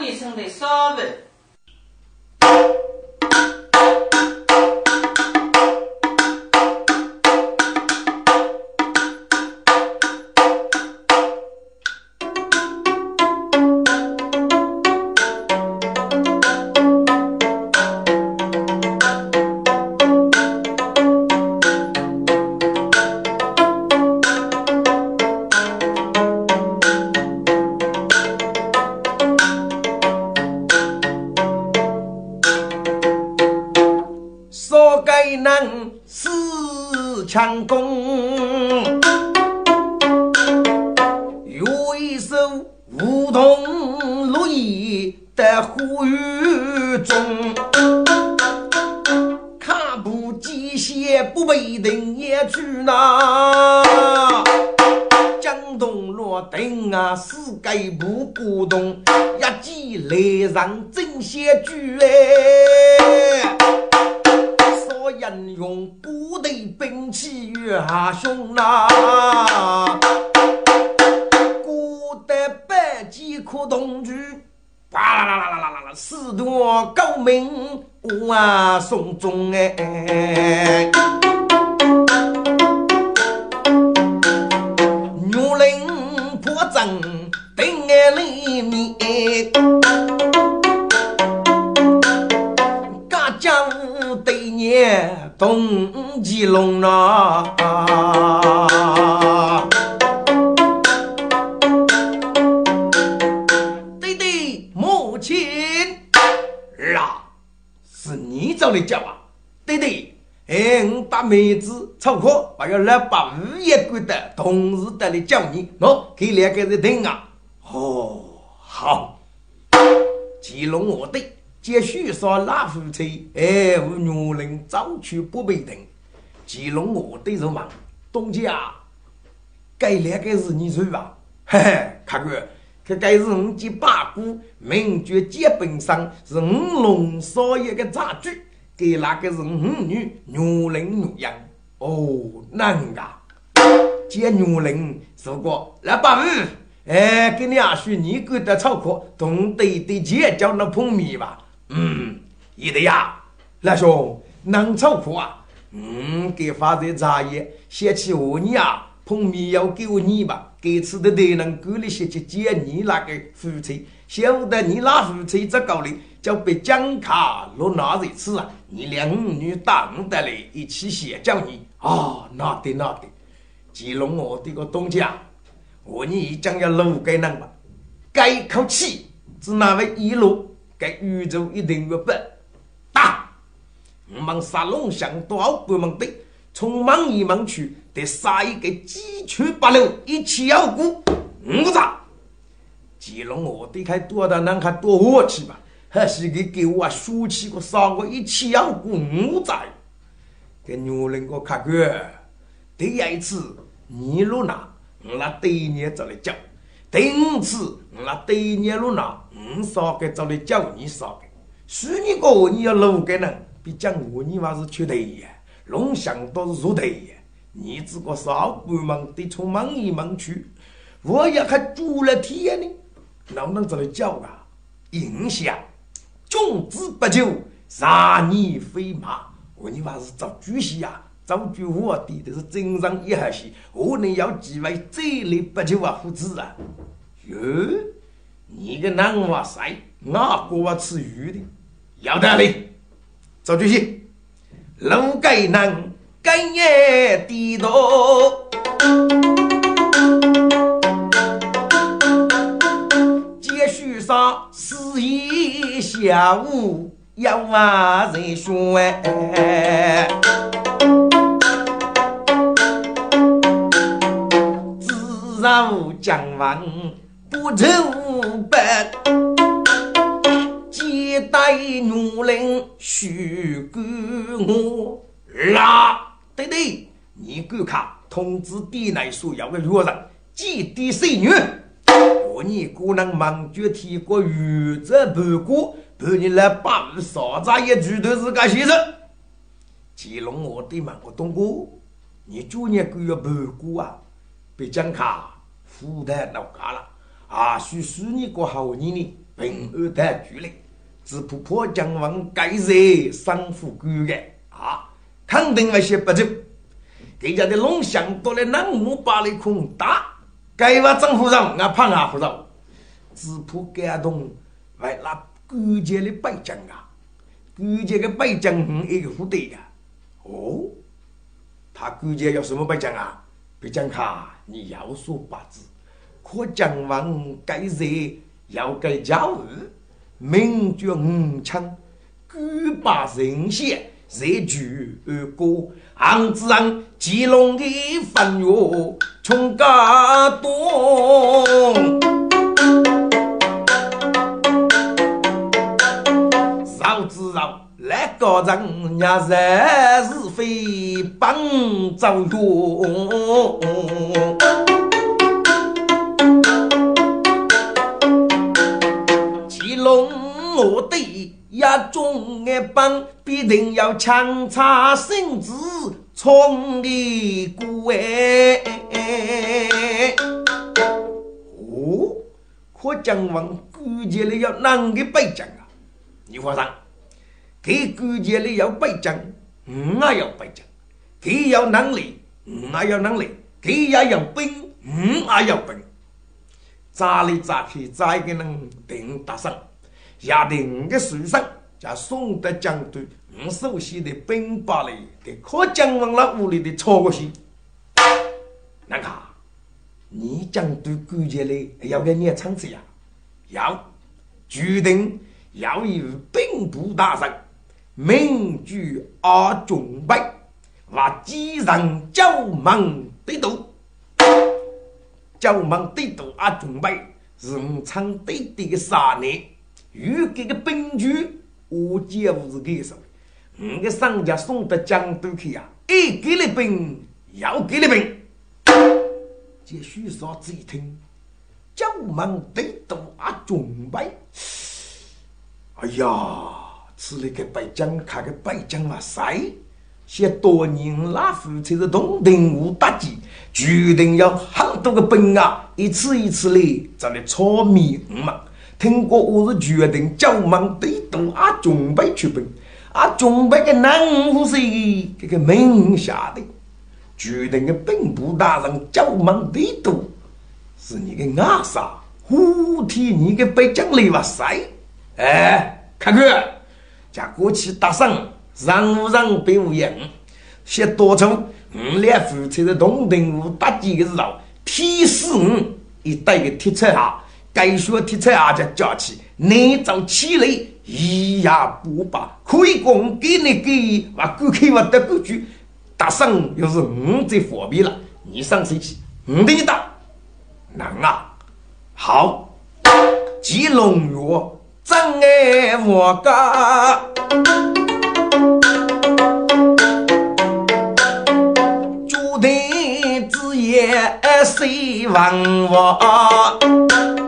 让你成上真些句哎。少人用部队兵器越下凶呐，古代百几可同居，哇啦啦啦啦啦啦啦，四多高明哇送终哎，牛铃破阵定眼里面。东极龙呐，弟弟母亲。啊，是你找的叫啊，弟弟，哎，我把妹子凑合，还要来把物业管的，同时带来叫你，喏，给两个人听啊。哦，好，吉龙我对。接续说拉夫妻，哎，我女人早去不被等，吉龙我对着忙，东家，该两个是你做吧？嘿嘿，看哥，这该是我接八股，名绝基本上是五龙少爷的杂剧，给那个是五女女人女样？哦，难噶，接女人是个来把五，哎，给你阿叔你给的钞票，同对对姐叫那碰面吧。嗯，有的呀，老兄，能炒苦啊？嗯，给发的茶叶，先去我你啊，碰面要给我你吧。给吃的都能够了些去接你那个夫妻，晓得你那夫妻这高的，就被奖卡落哪里吃啊？你两女当得来一起写叫你啊，那得那得，吉隆我的个东家，我你将要路给人吧，该口气只那位一路？该宇宙一定要不打，我们杀龙翔多少关门队，从忙一忙去得杀一个鸡犬八六一起要顾，五咋？吉龙我得开多大能看多火气吧？还是给给我输起个杀个一起要顾五咋？给女人个看个，第一次你路那，我那对你走来讲。第五次，我那对年路那，我少给找来叫你少给，是你个你要路给人，比讲我你妈是缺德呀，龙想都是入头呀，你这个少关门得从门一门去，我也还住了天呢，能不能找来叫啊？影响，君子不救，杀你飞马，我你妈是找主席呀？找句话的都是真上一盒戏，我能要几位这类不求啊父子啊？哟，你个男娃噻，哪个娃吃鱼的？要得嘞，找主席，路该难，该也地道。接续上四一下午要往人说哎。老将王不愁白，接待女人须管我。啦，对对，你观看通知店内所有的客人，几点谁女？我你姑娘忙就提过玉泽盘过，陪你来把五少扎一句都是个先生。乾隆我对问我东哥，你昨年给要盘过啊？别讲卡。负担老家了，啊，许是你过后年呢，平安的距离，只怕破将王改日生富贵的啊，肯定那些不走。给家的龙翔多了，南木把里空大，该话政府上俺怕俺不着，只怕感动为那国家的败将啊，国家的败将一个副队呀，哦，他国家要什么败将啊？别讲卡，你要说八字，可将王该日要该家务，名绝五枪，举把人血。日举而过，杭子上吉隆的风月穷家多。少知道那个人呀，是是非帮走远。帮必定要强插身子冲的过哎！哦，可将王估计里要哪个背将啊？你皇上，给估计里要背将，我也要背将；给要能力，我也要能力；给也要兵，我也要兵。咋里咋去，咋个能定得上？下定的书上，叫宋德将军，我熟悉的兵法里，给可将王了屋里的超过些。难看，你将对关键里要给你唱子呀？要，决定要与兵部大臣名举阿忠备，把几人交盟对赌，交盟对赌阿忠备是我唱对对的三年。有这个兵具，我姐夫是给什么？我个商家送到江都去呀，一给了兵，要给了兵。这许少子一听，叫门得到啊准备。哎呀，此那个北疆，看个北疆嘛谁？些多年来夫妻是同定无打击，决定要很多个兵啊，一次一次的在那炒米嘛。听过我是决定叫忙对赌啊，准备出兵，啊，准备个南湖是这个名下的，决定的兵部大人叫忙对赌，是你个阿啥？虎替你个北疆里哇塞？哎，看看，家过去打胜，让无让别无赢，写多从我俩夫妻的同定武打几个时候，提示我一带个铁车下。该说题材阿家架起，你早起来一呀不罢，可以讲给你给，我过去我得不住，打上又是我在方便了，你上谁去？我给你打，能啊，好，吉龙月真爱我家，注定子夜谁亡我？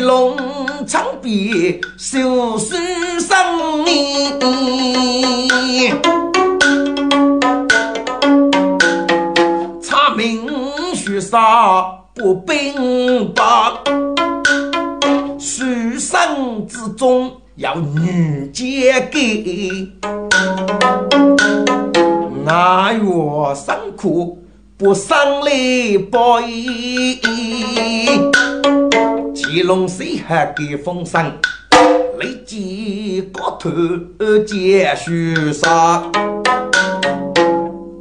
龙长鞭，修书生命，查明雪杀不兵法，书生之中有女杰给，俺月辛苦不伤力不易。乾隆谁还给封赏？立即高头接书杀。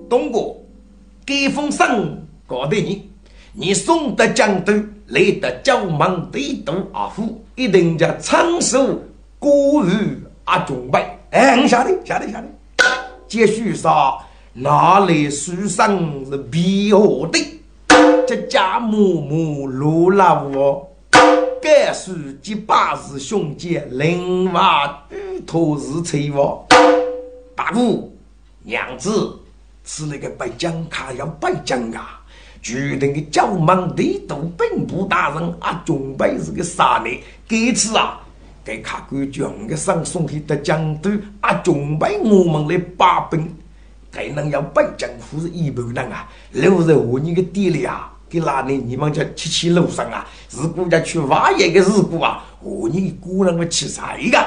东哥给封赏搞得你，你送得江都，来得九门对渡阿虎，一定叫长寿过日阿中备。哎，你晓得晓得晓得。接书杀哪里书上是必何的？这家母母罗拉我。该是几百日兄弟，另外与托是催我。大姑娘子，是那个北疆卡要北疆啊！决定的叫忙地都兵部大人啊，准备是个啥呢？这次啊，给卡官将个上送去的江都啊，准备我们来把兵，才能要北疆或是一般人啊，留在我你的地里啊，给哪里？你们家七七路上啊，是国家去挖野的事故啊！哦，你个人会去啥个？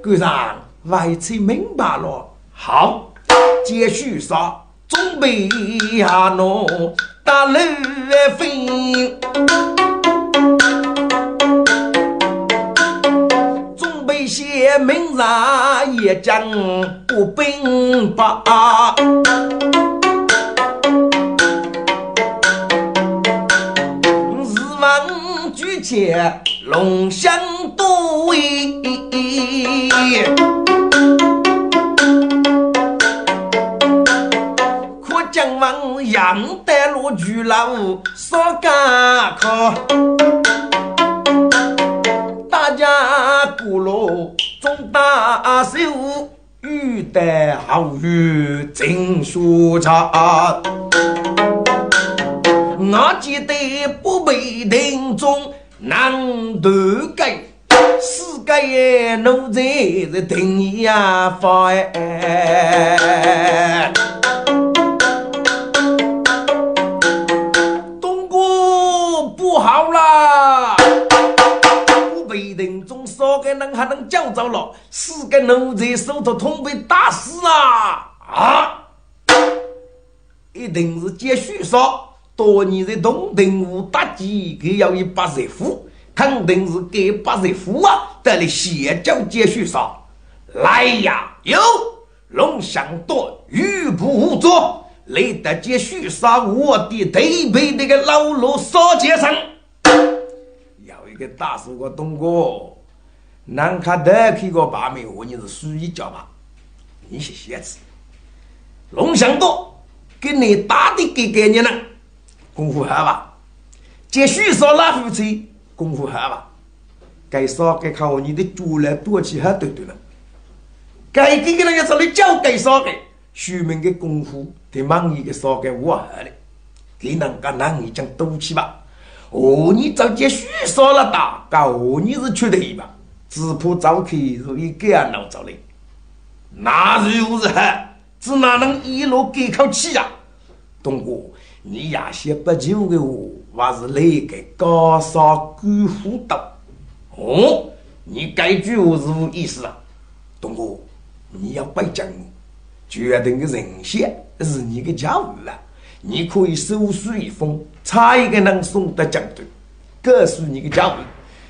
哥上，外村明白了。好，继续说，准备下喏，大路飞。准备些明日也将不兵拔。见龙翔多威，可将王杨得罗巨老少干考，大家鼓锣中大手，欲得好雨尽舒畅。我记得不被定中。难断根，世界奴才是定义呀法。东哥不好啦，我被人中少个人还能叫着了，四个奴才手头通被打死啊啊！一定是继续说。多年在东定武打击，给要一百日夫，肯定是给百日夫啊！得了先脚接续上来呀！有龙翔多玉不作，来得接续上我的对背那个老罗少杰生，有一个大叔我东哥，南卡得去个八面，我你是属于叫吧？你是鞋子，龙翔多给你打的给给你了。功夫好吧？继续说拉夫车，功夫好吧？该说该靠你的主来多起很多多了。该给个人家说你教该说的，书面的功夫对忙一个说给我好的，给人家男一讲赌气吧？哦，你早继续说了大，告你是缺德吧？只怕早去如意给俺闹着嘞。那如何？只哪能一路给口气呀？东哥。你亚些不久的我，还是来个高山观虎斗。哦，你这句话是无意思啊，东哥，你要不讲，决定的人选是你的家务了。你可以手书一封，差一个人送到江队，告诉你的家务，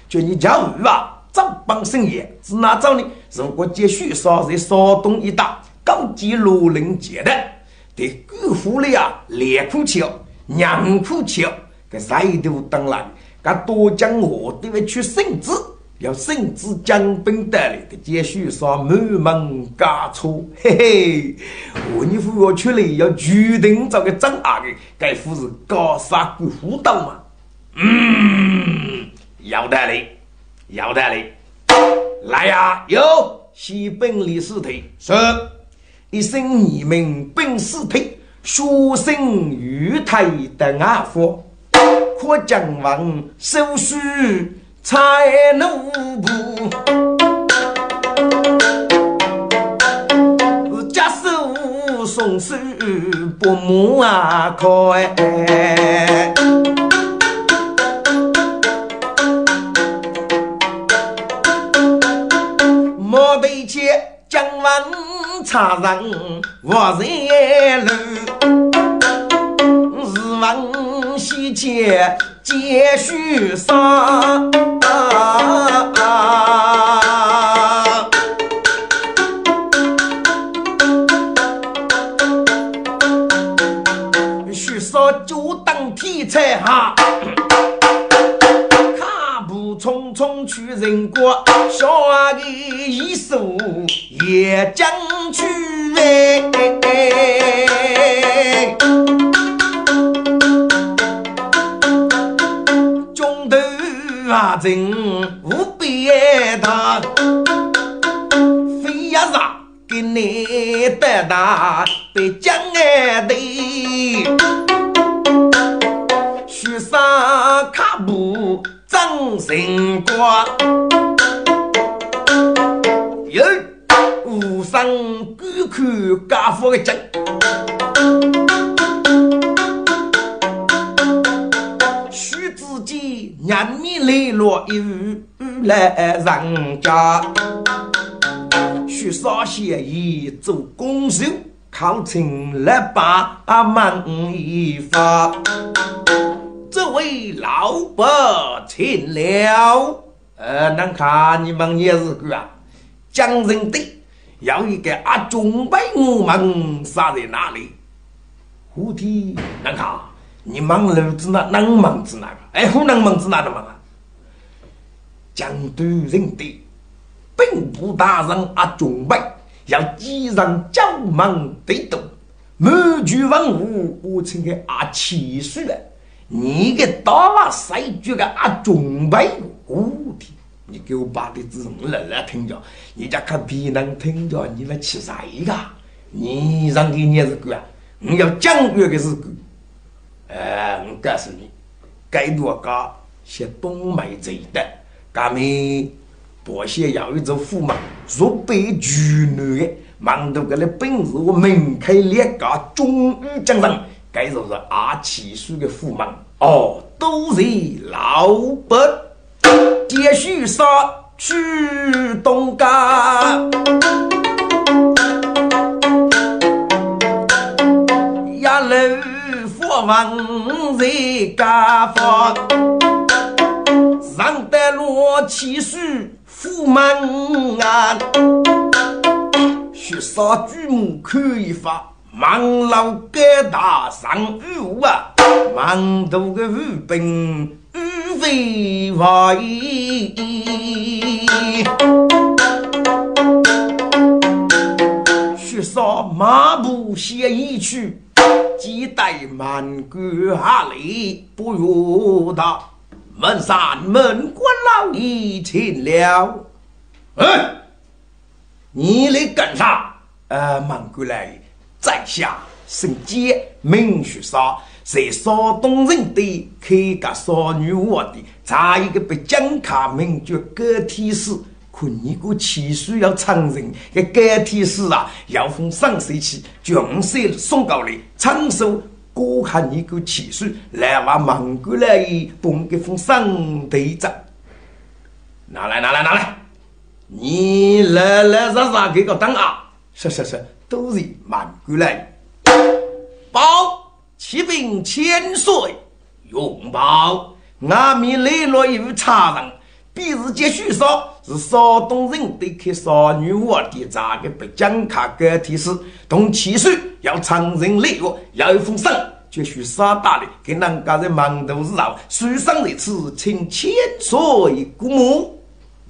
叫你家务啊，早帮生意是哪招呢？如果继续烧在山东一带，高级罗林街的。对姑父的呀，连苦吃，娘苦吃，个谁都当然，噶多讲话都要出圣旨，要圣旨将兵得来，的继续上满门加错，嘿嘿，我你父我出来要决定这个争阿的，该夫是高杀姑父道嘛？嗯，要得嘞，要得嘞，来呀，有西本李四腿是。一生你们本是配，书生玉台的阿佛，可将王手书才奴部，家手送书不木啊开，莫得去将王。茶人我人路，日闻西街接续上，须说就当题材哈。冲去人国，小阿的一手也将去哎。中头啊，真无别的，非要让给你得大被将哎的，许上卡布。张神光，有武上观看家父的真，自己人民磊落一雨来人家，许少先义做公手，靠亲来把门一发。老伯请了，呃，能看你们也是个啊，江人的要一个阿忠备我们杀在哪里？胡天，能看你们路子那能忙子哪个？哎，湖南忙子哪的忙啊？江都人的兵部大人阿忠备要继任将门得督，满具文武，我请给阿七岁了。你个大娃谁觉个阿忠备？我天！你给我把的字来来听着，你家可别能听着，你们吃谁个？你让给你是个，你要讲究的是个。哎，我告诉你，该多个些东北贼的，咱们保险要一座驸马，若被巨女的，忙到个那本事，我门开两个终于将人，该就是阿七岁的驸马哦，都是老伯。接续杀去东家，一路佛王在家房，上得罗七树驸门啊，血杀巨木可以发，忙老该大上雨啊，忙多个雨兵。飞飞，雪少马步先一去，几代满关下来不如他。门山门关老爷请了，哎，你来干啥？呃，满关来，在下姓简，名雪扫。在少东人的开个少女窝的，查一个被蒋卡名叫个体史，可你个七岁要承认，个个体史啊，要从上岁起，将岁送到来，长寿过看你个七岁，来把蒙古来帮给封上队长，拿来拿来拿来，你来来让让给个当啊，是是是，都是蒙古来，包。骑兵千岁，拥抱阿弥雷落有差人，彼时接续说是山东人对开少女窝的咋个北疆卡个提示同七岁要长人礼物，要一封信，接续杀大的给人家在忙头日后，书上的词请千岁姑母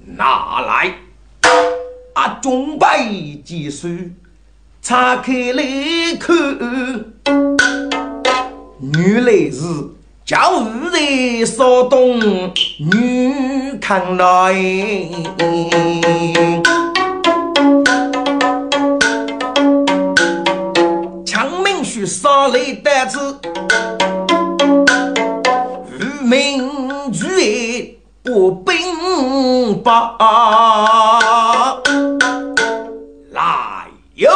拿来，啊，准备结束，拆开来看。原来是叫五在少东女看来，强命须杀来得子，无名举不兵把来哟，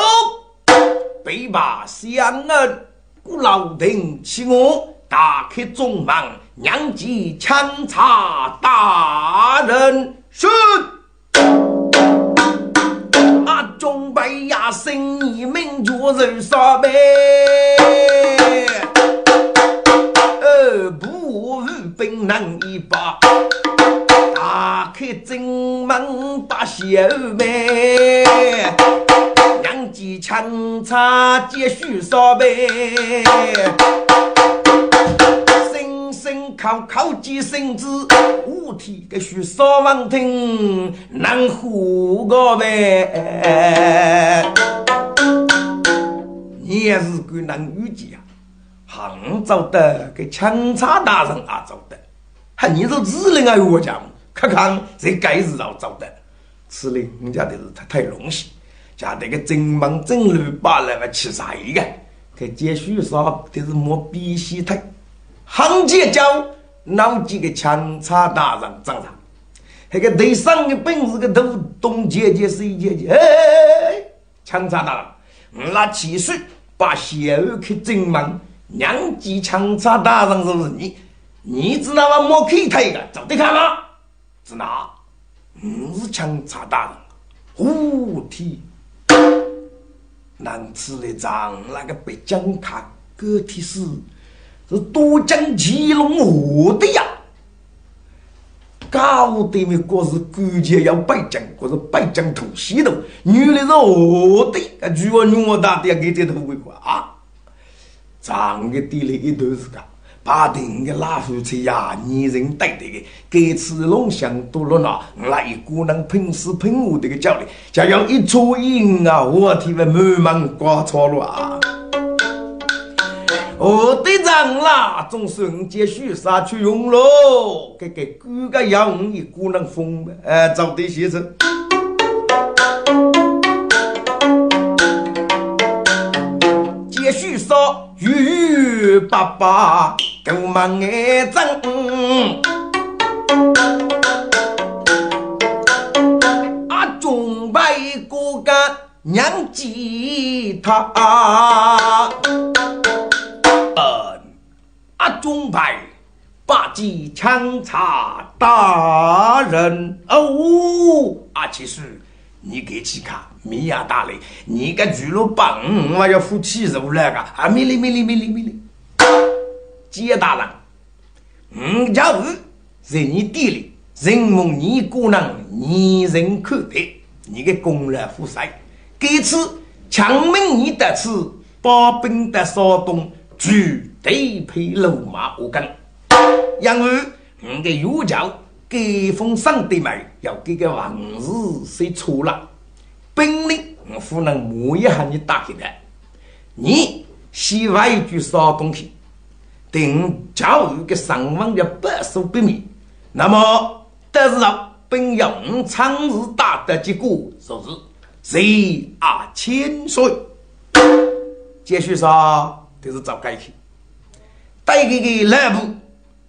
北把相恩。古老亭起我打开中门，娘子枪查大人是阿中白呀，生意名角人杀呗，二部御兵能一把，打开正门把小妹。机枪插接续烧呗，声声靠靠几声子，五体个须烧王听能呼个呗。你也是个能预计啊，杭州的个枪插大人啊，走的，还你说只能啊我讲，看看这该是要走的，此类人家的是太太荣幸。家那个正忙正路把那个吃啥个？给接续说的是莫必须他，行结交闹几个强差大人长上，那个对上的本事个都东姐姐西姐姐，哎，强差大人，那七岁把小儿去正忙，娘几强差大人是不是你？你知道我没开腿的，走得开吗？是哪？我是枪查大人，呼天，南次的张那个北疆卡个体是是多江奇龙我的呀。搞对面国是关键要北疆，国是北疆土西头，原来是河的，啊，女我女我大的给这头为 quoi 啊？长个地里一段时间，把定个拉夫车呀，女人带的个，给次龙翔多了那，那一股能喷死喷活的个教练，就要一撮银啊，我替们满满刮错了啊！我队长啦，总算继续杀去用喽！给给哥个养一股能风，哎，找对先生。继续杀，鱼爸爸够忙哎，真。阿中白哥哥娘吉他。阿中派八级枪查大人哦，阿七叔，你给去看米亚大雷，你个巨鹿棒，我要付起肉来个，啊，米哩米哩米哩米哩，接大人，五加五在你店里，人蒙你姑娘，你人可悲，你个功劳负债，这次强门你得吃，把兵得骚动。绝对配路马我跟，因为你的岳教给封上的买，要给个王子谁错了，本领我不能摸一下你打开的，你写完一句啥东西，等教育个上网的百数百米，那么得是呢本用长日打的结果就是十二千岁，继续说。都是找改去，带给个老婆，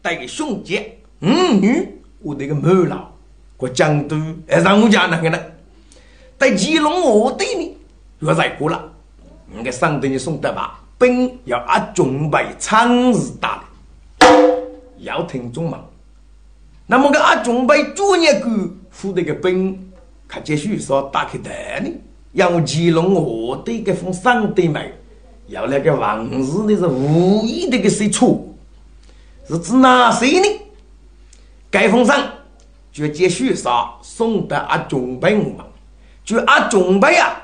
带给兄弟，嗯女，我这个母老，我江都还让我家那个呢，在吉隆我对面，又来过了，我给上等你送的吧，本要阿准备长日打的，要听中嘛。那么个阿准备专业股付这个本，他继续说打开台呢，让我吉隆我对个封上对买。要那个王氏的是无意的个谁错？是指哪谁呢？该封上就接续杀送到阿中白嘛，就阿中白呀，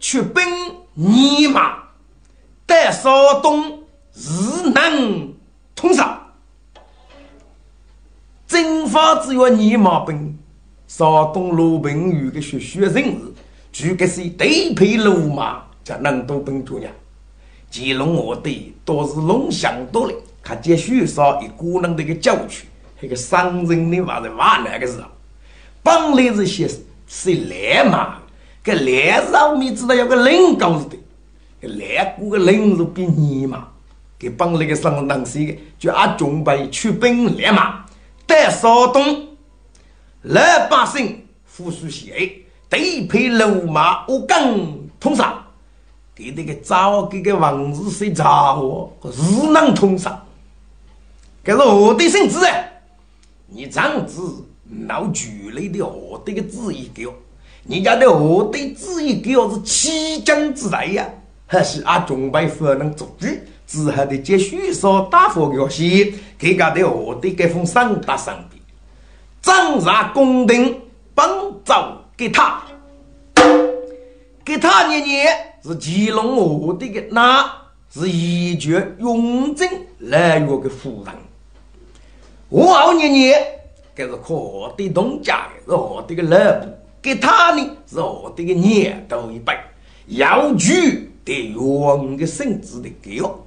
去奔尼玛，带少东日能通杀，征发只要尼玛奔，少东罗平有个学学人日，就个是对配罗马。在南都本土呀，乾隆皇帝倒是龙翔多了，看见许少一股人的个教区，那个商人的话在挖那个时候，本来是些是烂嘛，个烂上面知道有个人高子的，个烂股个人是比你嘛，给本来个商人是个就阿准备出兵来嘛，带少东老百姓富庶些，对配罗马我更通杀。给那个早给个王子睡着哦，日能通杀。这是我的圣旨啊！你这样子闹剧烈的我的个旨意给我，你家的我的旨意给我是起将之代呀，还是阿中白不能做主？之后的接续说大佛给我写，给家的我的这封上达上边，掌上公定帮走给他，给他念念。是乾隆皇帝的，那是一绝雍正来月的夫人。我好年年，这是可的东家，是我的个老婆，给他呢是我的个年头一辈，要娶得用的圣旨的给我，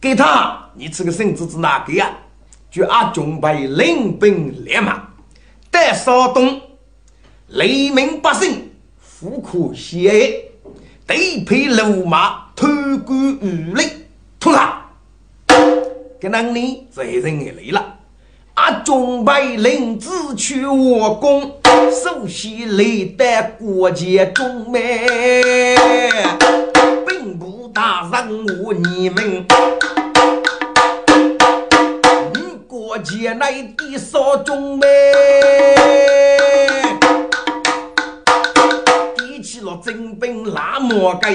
给他你这个圣旨是哪个呀？就阿准备领兵连马，带少东，黎民百姓富可写。对配罗马偷官污吏，通杀！这能力责任也来了。阿准备领旨去我宫，首先来得国家中美，兵部大人我你们，前来的少中妹，提起了征兵拉磨盖，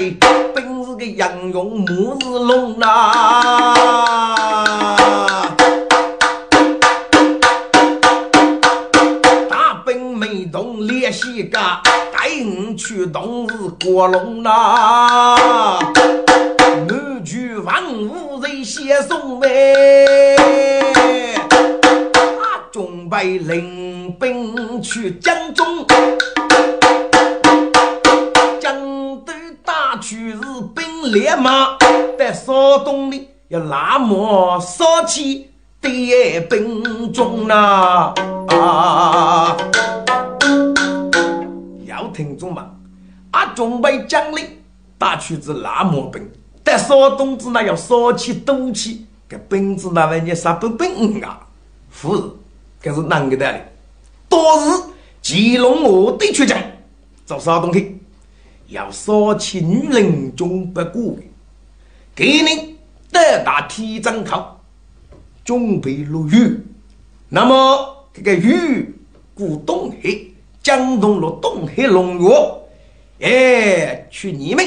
本是个杨勇母子龙啊！动列西嘎，带我去东是国龙啊！满句万物人先送呗。准备领兵去江中，江都大去是兵连马，在山东里要拉磨烧起点兵中呐！啊！要听众嘛，啊，准备将领打去是拉磨兵，但山东子那要烧起斗气，这兵子那玩意啥不兵啊？夫人。这是哪个道理？当时乾隆皇帝出征，走山东去，要杀起女人中不过，给你得打提张口，准备入狱。那么这个狱过东海，江东了东海龙岳，哎，去你们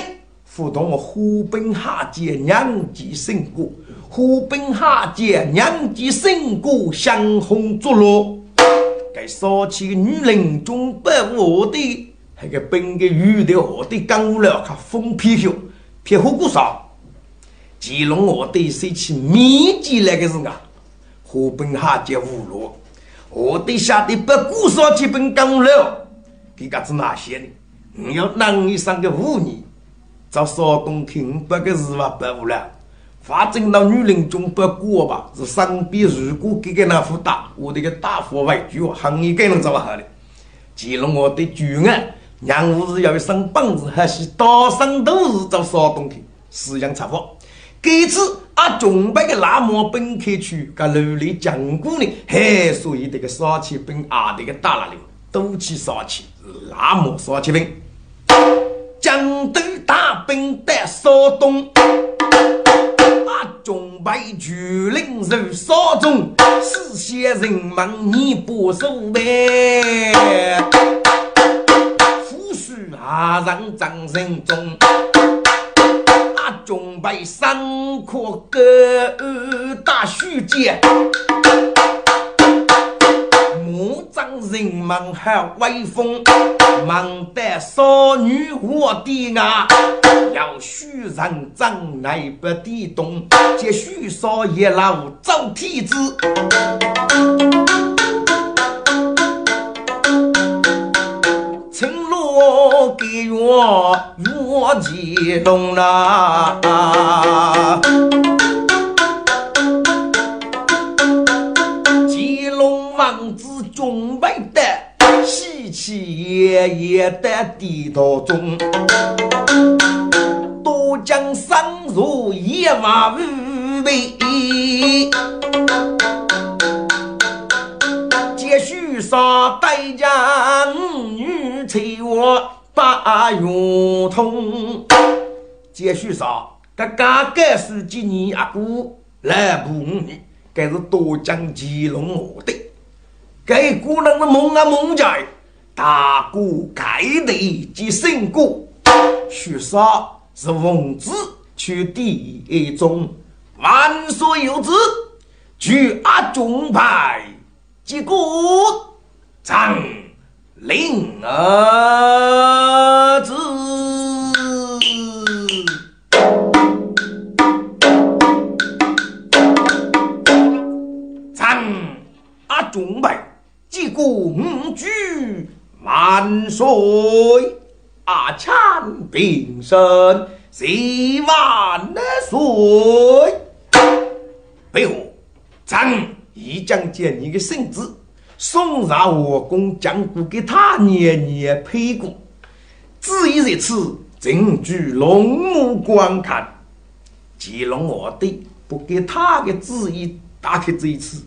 互动湖滨下界两极胜过。湖滨下界两极胜过相逢作乐，该烧起女人中不我的，那个本个玉的我的干了，看风皮秀，撇火锅烧。乾隆我的说起秘籍那个是啊，湖滨下界无路，我的下的不过烧起本干了，这个是哪些呢？你要男一生个妇女，找山东听不个是吧？不无了。反正那女人中不过吧，是身边如果给个那副大，我这个大佛为主，行业该能怎么好的？乾隆我的主案，让我是要一身本事，还是大生都是找山东去，思想差不。这次啊，准备个那么本科去，个楼里讲过呢，嘿，所以这个杀气兵啊，这个大了里都去杀气，那么杀气兵，江都大兵在山东。中备巨灵入山中，四县人民你不守呗？夫婿阿人张人中，啊，中备三颗哥大须剑。木匠人民好威风，忙得少女我的啊，要许人长来不地动，接许少爷老走天子，给我我激动啦。准备的喜气洋洋的地道中，多将生如一万五倍，继续杀带将女催我。把圆通，继续上，这刚刚是今年阿哥来不女，该是多将吉龙我的。给姑娘的梦啊梦在，大哥盖地即胜过，许杀是文字取第一种，万岁有旨，举阿中牌即鼓长令儿子，长阿中牌。击鼓五举万岁，阿强平身谢万岁。背后，朕已将将你的圣旨送上我公将过给他年年陪过。至于这次，朕举龙目观看，乾隆皇帝不给他的旨意打开这一次。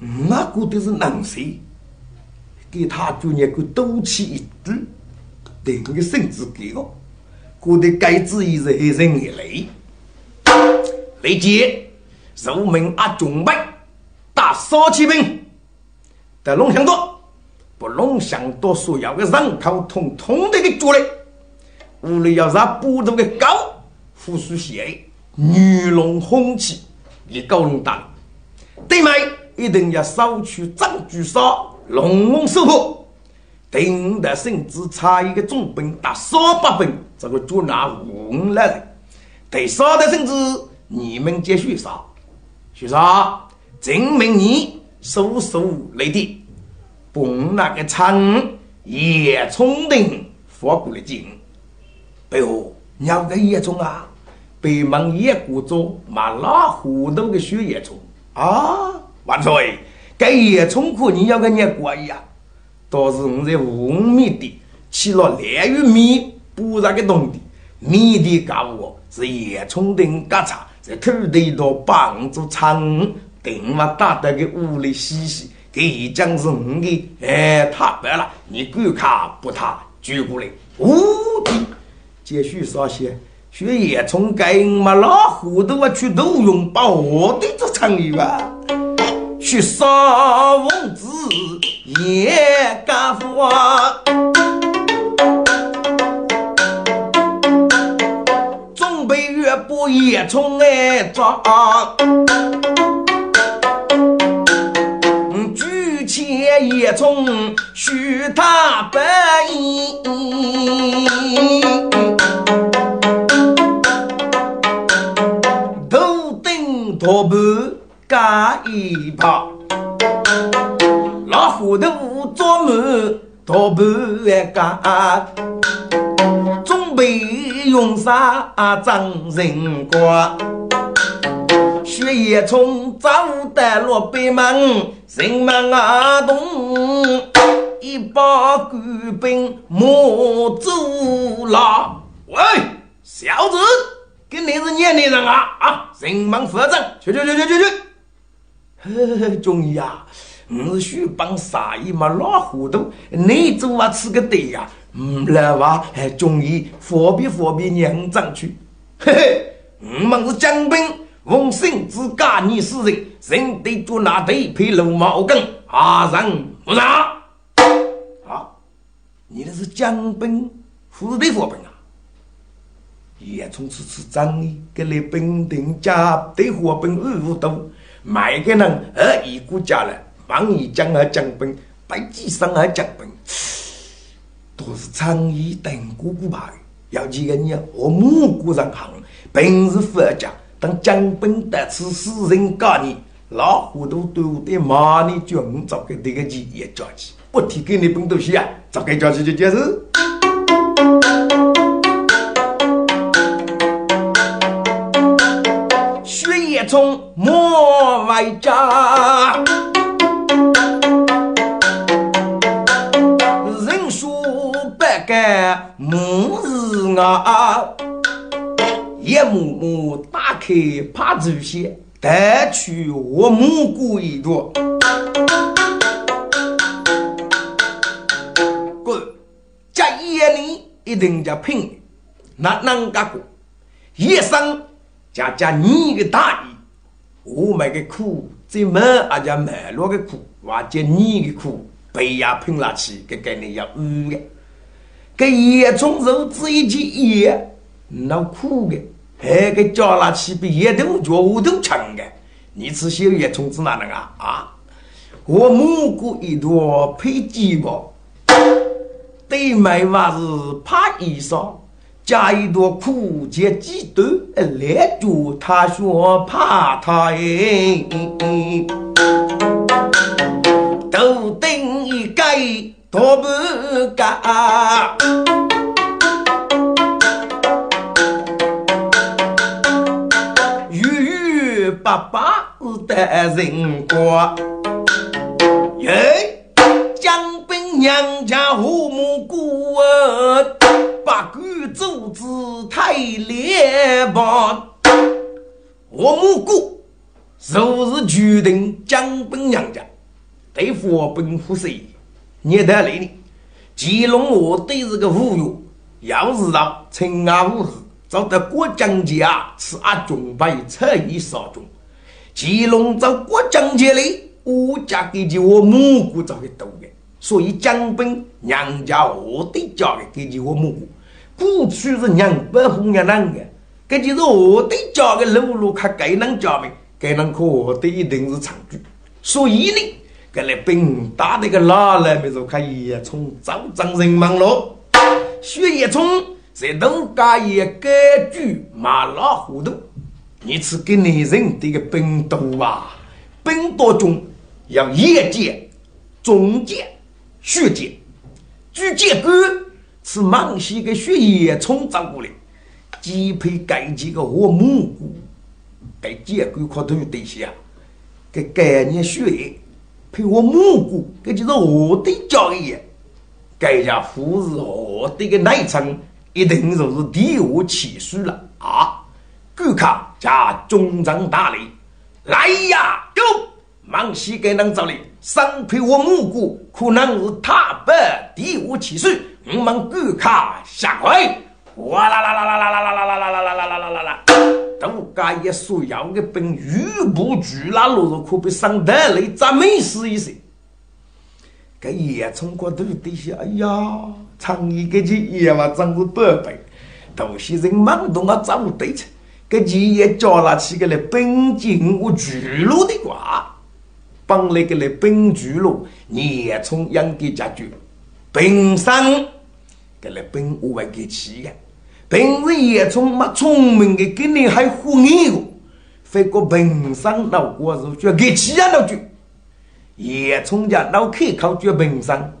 我过的是能谁？给他就念个多起一句，对那个圣旨给我，过的该旨意是黑人一类。雷杰入门阿中备，打少骑兵，在龙翔多，不龙翔多所要的人口统统的给捉来，屋里要让不头的高，富庶些，女龙红旗，一高龙大，对面一定要扫去张居少，龙龙守护。顶的甚至差一个重兵打三百兵，这个捉拿五来人。对少的甚至你们接续杀，徐杀，证明你手手雷的，崩那个仓叶冲顶发过来劲。背后鸟个叶冲啊，北门叶谷中马拉糊涂的血叶冲啊！万岁，该叶冲可你要个叶过呀？倒是我在五米地起了连玉米补那个东的，米的家务是叶冲顶割茶，在土地多帮助仓，等嘛打得个屋里洗洗，给一讲是我的，哎，他白了，你敢看不他举过来，无敌，继续说些，学叶冲该嘛老糊涂啊，去都用把我的这场里吧。去杀王子也干活，准备越不也从来抓，举起也从许他本意，头顶托布。干一把，老虎头做满大半干，准备用啥张人瓜？血液从早带落北门，人们啊动，一把官兵莫走了。喂，小子，跟你是年龄人啊啊！人忙负责，去去去去去去。呵，中医啊，我是须帮啥姨嘛老糊涂，你做啊吃个对呀？嗯，来吧，哎，中医方便方便娘长去。嘿嘿，我们是将兵，奉圣旨干你死人，人得捉拿对配龙毛根，阿人不杀。啊，你那是将兵，副队副兵啊？也从此次张你，给你兵丁加对火兵二五多。每个人而一国家了，忙于将而将兵，百几生而将兵，都是长衣等姑姑牌。要几个人和母国人行，平时佛家当将兵得此私人干你，老虎都都得骂你军早给这个几也着急，不提给你本东西啊，早该着急就解释。从莫外家，人说百干母日啊，一幕幕打开怕祖先，带去我母姑一朵。滚！这夜里一定叫拼，那能干过？一生家家你个大义。我买个苦，再买阿家买落个苦，或者你的苦，背呀拼拉起，给给你要五个。给叶从肉子一件叶，那苦的，还给加拉起比叶头脚我都强的。你吃小叶虫子哪能啊？啊！我蘑菇一朵配鸡毛，对面话是怕衣裳。加一朵苦结几朵，来祝他说怕他哎，头顶一盖大不干，玉白白的人过，耶，江边娘家父母姑啊。八股组织太烈吧！我母姑就是决定将本娘家对付本虎谁？你得来呢？乾隆我对这个侮辱，要是让陈阿五日找得过江家是阿中备特意少中，乾隆在国将前里，我家给起我母姑找的多的，所以江兵娘家我的家的给起我母姑。过去是娘不红娘男的，这就是我的家的路路看该能家的，该能可的一定是长居。所以呢，这来兵打那个哪来没说可以从早张人忙了，薛叶冲在东家也改举马老糊涂。你是给男人的个兵多啊，兵多中要夜间、中间、血间，举剑杆是忙西个血液冲走过来，几配盖几个活蘑菇，给剑杆块头对下，给概念血液配活蘑菇，这就是我的教育。这家富士我的个内层一定就是第五起数了啊！顾客加中正大礼，来呀！哟，忙西给能找你，三配我母姑，可能是他不第五起水，我们顾客下回，哇啦啦啦啦啦啦啦啦啦啦啦啦啦啦啦啦！都家一所要的本玉不巨那落入可被上得来咱没死一些。这叶从过头底下，哎呀，长一个去叶嘛，长是宝贝，都是人忙动啊，找对称。搿钱也交纳起搿来本金和巨鹿的话，帮那搿来本巨鹿也从养的家具，本身搿来本我还给起的，平时也从没聪明的跟你还忽悠我，反过本身老瓜是叫给起啊老句，也从家脑开口叫本身，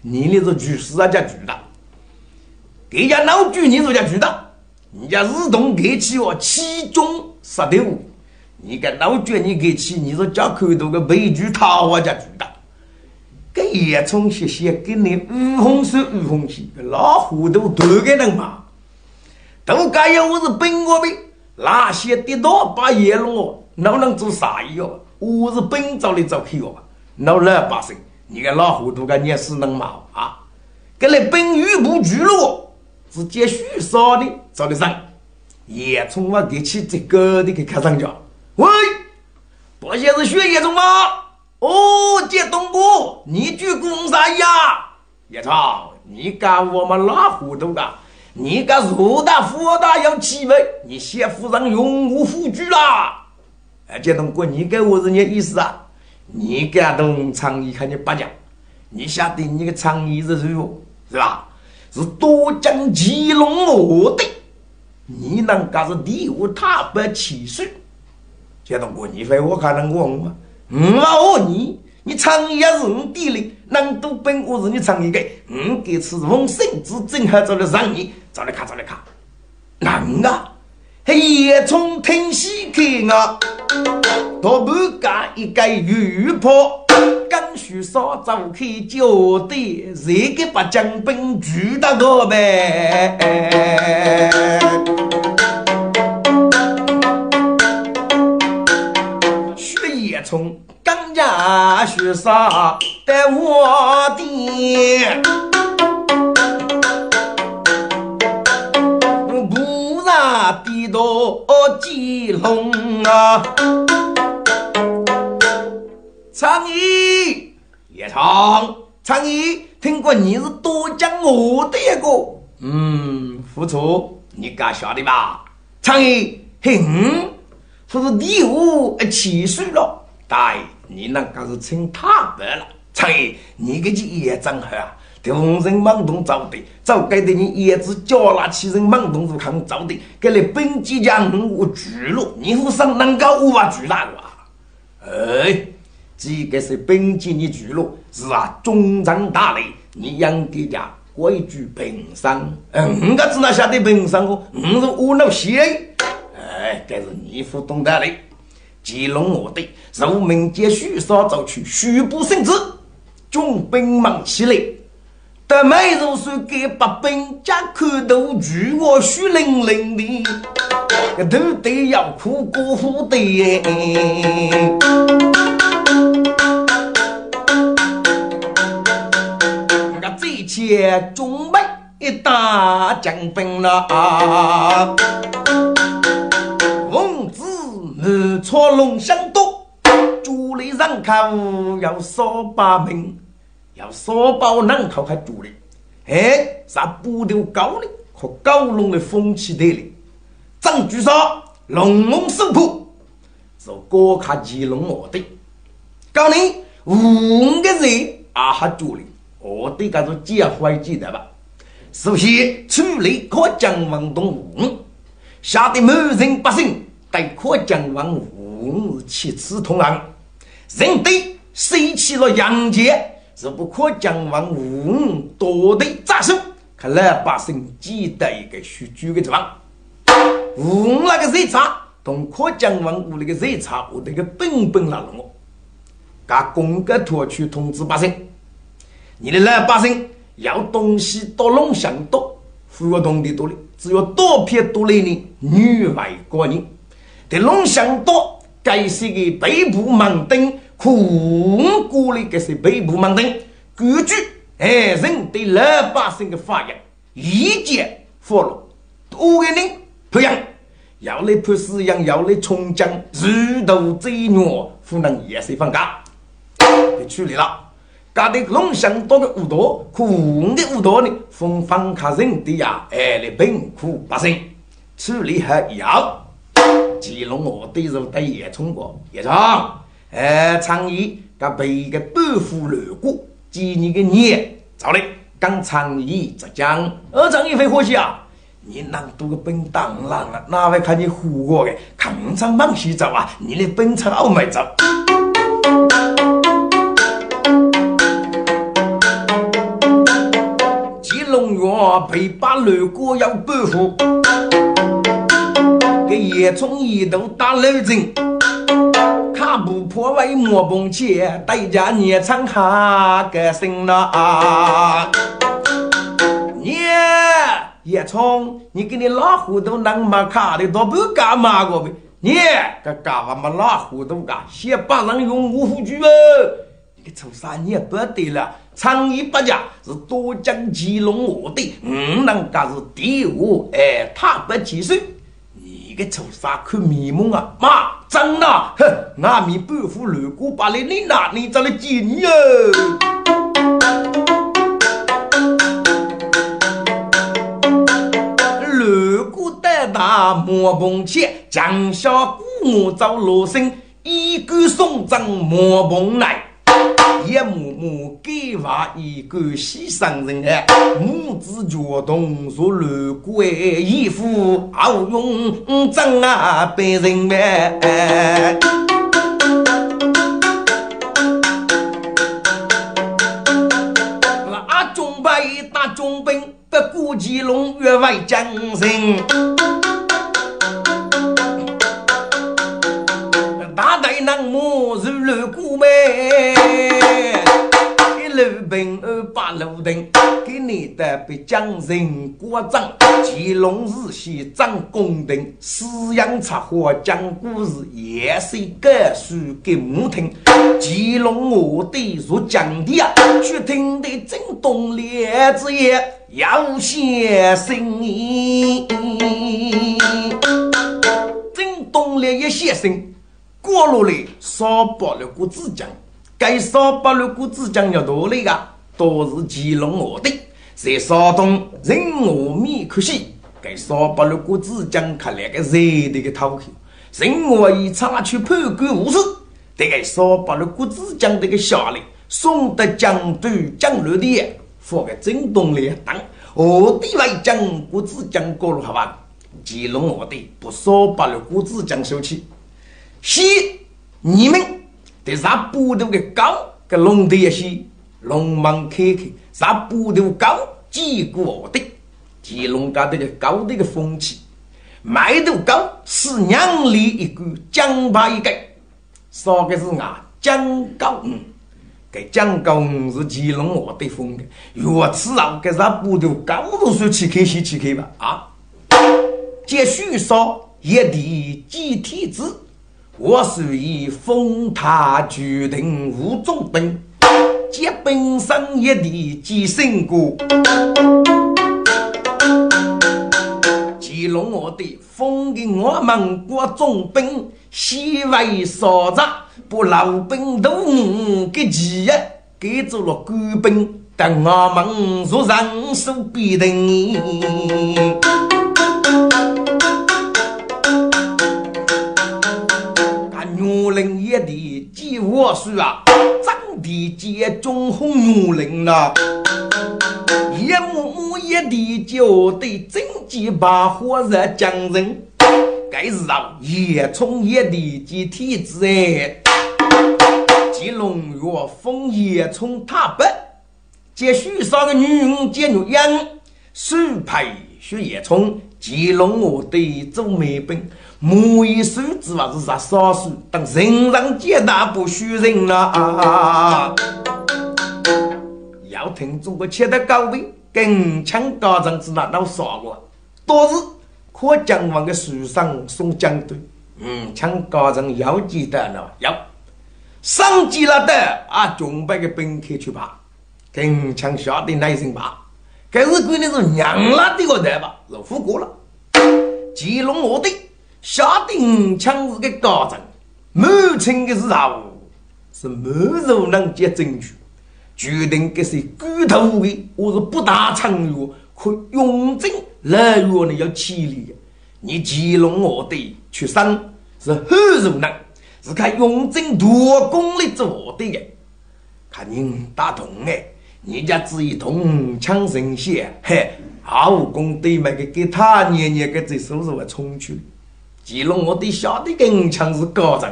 你那是巨石啊叫巨大，给家老巨你是叫巨大。人家自动给起哦，七中十六，你个老觉你给起，你说叫口头个悲剧桃花家巨大，这叶冲谢谢给你五红色五红旗，老糊涂多个人嘛，都该要我是本我的，那些跌倒把叶龙哦，哪能做啥哟？我是本找的找去哦，老二八岁，你个老糊涂个你是能嘛啊？给你本玉不巨了。是接许少的找的上，叶从我给起这个的给看上家。喂，不像是学叶虫吗？哦，接东哥，你去公啥呀？叶虫，你干我们拉糊涂的？你干若大福大要气味，你先夫人永无富居啦！哎，接东哥，你给我是你意思啊？你干东长一看你不讲，你晓得你个长衣是谁不？是吧？是多将骑龙我的，你能干是第五他不起水？觉得我你非我可能我吗？我问你，你长也是我地里，能都本我是你长一个，我给次奉圣旨，正好找来让你，找来看，找来看，能啊！夜从听西看啊，大半干一个玉破。跟徐三走去叫道：“谁给把江兵锤得？我呗。”徐野冲更加徐三得窝地，我无地道，几见啊。苍衣，叶长，苍衣，听过你是多讲我的一个，嗯，不错，你敢晓得吧？苍衣，哼，说是第五七岁了，大爷，你那个是称他白了。苍衣，你个去也真好啊！同人盲动找的，早该的你叶子叫那起人盲动是看找的，给你本几家我巨了，你和尚能够无法巨大个？哎。这个是本级的巨鹿，是啊，中长大雷，你养的家规矩平生，嗯，我只能晓得平生哦，我是我老些，哎，这是你不懂得嘞。乾隆我的受命接许少走去，虚部圣旨，军兵忙起来，得美如水给八兵加口头巨我血淋淋的，个头得要苦过虎的。且准备一大将兵了，奉旨满朝龙相多，主力人口要少把命，要少把人口还主力。哎，啥不丢高呢？和高龙的风气对立。张居说：“龙门守铺是高卡吉龙我的，高年五个人啊还主力，我的个是结怀记得吧？首先处理可将王东吴，吓得满城百姓对可将王五七次同行，人对谁起了杨戬。”是不可将王吴夺得斩首，看老百姓记得一个许久的地方。五那个热茶，同可将王吴那个热茶，我那个本本拉拢我，把公格拖去通知百姓。你的老百姓要东西多龙祥多，活动的多的，只有多片多来的女外国人。在龙祥多，该是个北部盲灯。苦过的这些北部盲人，根据哎人对老百姓的发言，意见发落，多个人培养，要来判死羊，要来冲江，如头贼虐，不能也是放假，给处理了。搞得龙翔多的五多，苦的五多呢，封放卡人的呀，哎来贫苦百姓，处理好以后，吉隆我对着对叶冲过，叶冲。哎，苍蝇噶被个保护路过，几年个年，走嘞，刚苍蝇浙江，二倡议会火气啊！你那么多个本当啷了，哪会看你唬我的？看场忙洗澡啊！你的本场傲没走。隆园被把路过要保护，给叶从一头打老针。他不破为莫崩切，代价你唱哈个声呐！你叶冲，你给你老糊涂那么卡的，都不干嘛个呗？你个干嘛老糊涂干？先把人用五虎句哦！你个臭傻，你不对了。长一百家是多江吉隆我的，嗯，人家是第五，哎，他不接受。你个臭傻，看迷蒙啊！妈！真的，哼！俺们保护路过把你你哪里找来见你哟？路过大大莫碰前，江下古我走罗生，一杆松针莫碰来。一幕幕给娃一个牺牲人哎，母子脚动如路过衣服好用真啊被人买。那阿中白打中兵，不顾吉龙越外将人，给你的被将人过账。乾隆日西张公定，四阳插花讲故事，也是个书给母听。乾隆我的入江的啊，去听的震动列子也要些声音。震动列一些声，过路来少报了个子讲。该少八路股子将要多嘞个，都是乾隆我的，在山东人我面可惜，该少八路股子将看那个热的个头壳，人我一插去判官无事，这个少八路股子将这个下令，送得江都江路的，发个震动连当，我的来将股子将过了好吧？乾隆我的不少八路股子将收起，西你们。得啥布头个高，个龙的一些，龙门开开，啥布头高，几个我的，吉隆家的个高的个风气，埋头高是两里一个，江牌一个，说的是啊，江高嗯，给江高嗯是吉隆我的风的，若此啊，给啥布头高都说去开西去开吧。啊，继续说一地几天子。我虽以封他决定无中本，本身一地几胜过。乾隆我的封给我们国中兵，西为所长，不老兵都五个几呀，给做了官兵，等我们若人手必定。女人一地几我书啊，长地接中红女人呐，一幕幕一地就对真几把火热将人，该是让叶冲一地及体质哎，金龙月封叶冲他北，接许上个女人接女人，手拍血叶冲，金龙我对做美本。木一手指还是啥少数，当人上皆大不许人呐！要听中国切的高位，更强高层子那老傻瓜，多是可将往个树上送江队。嗯，强高层要记得了，要。上级了的啊，准备个兵客去爬，更强下的耐心爬，这是规定是娘了的个代吧，是复过了，吉隆我的。下定枪是个高层，满清的是啥物？是满肉能接证据，决定这些骨头的，我是不大长远，可用真来源呢要起立。你乾隆我的出生是很肉能，是看用真多功力做的的。看您打通哎，人家只一通枪神仙，嘿，好功对面的给他年年给这手手啊冲去。记录我的小的更强是高层，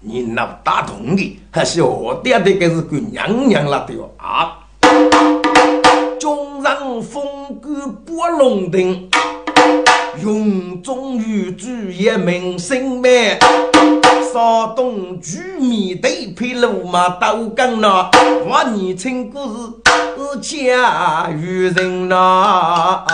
你那打通的还是我爹的，这是个娘娘了的哟啊！中上风骨拨龙灯，用中玉柱一名声美，山东居民对配路马刀耕呐，我年轻故事是家与人呐。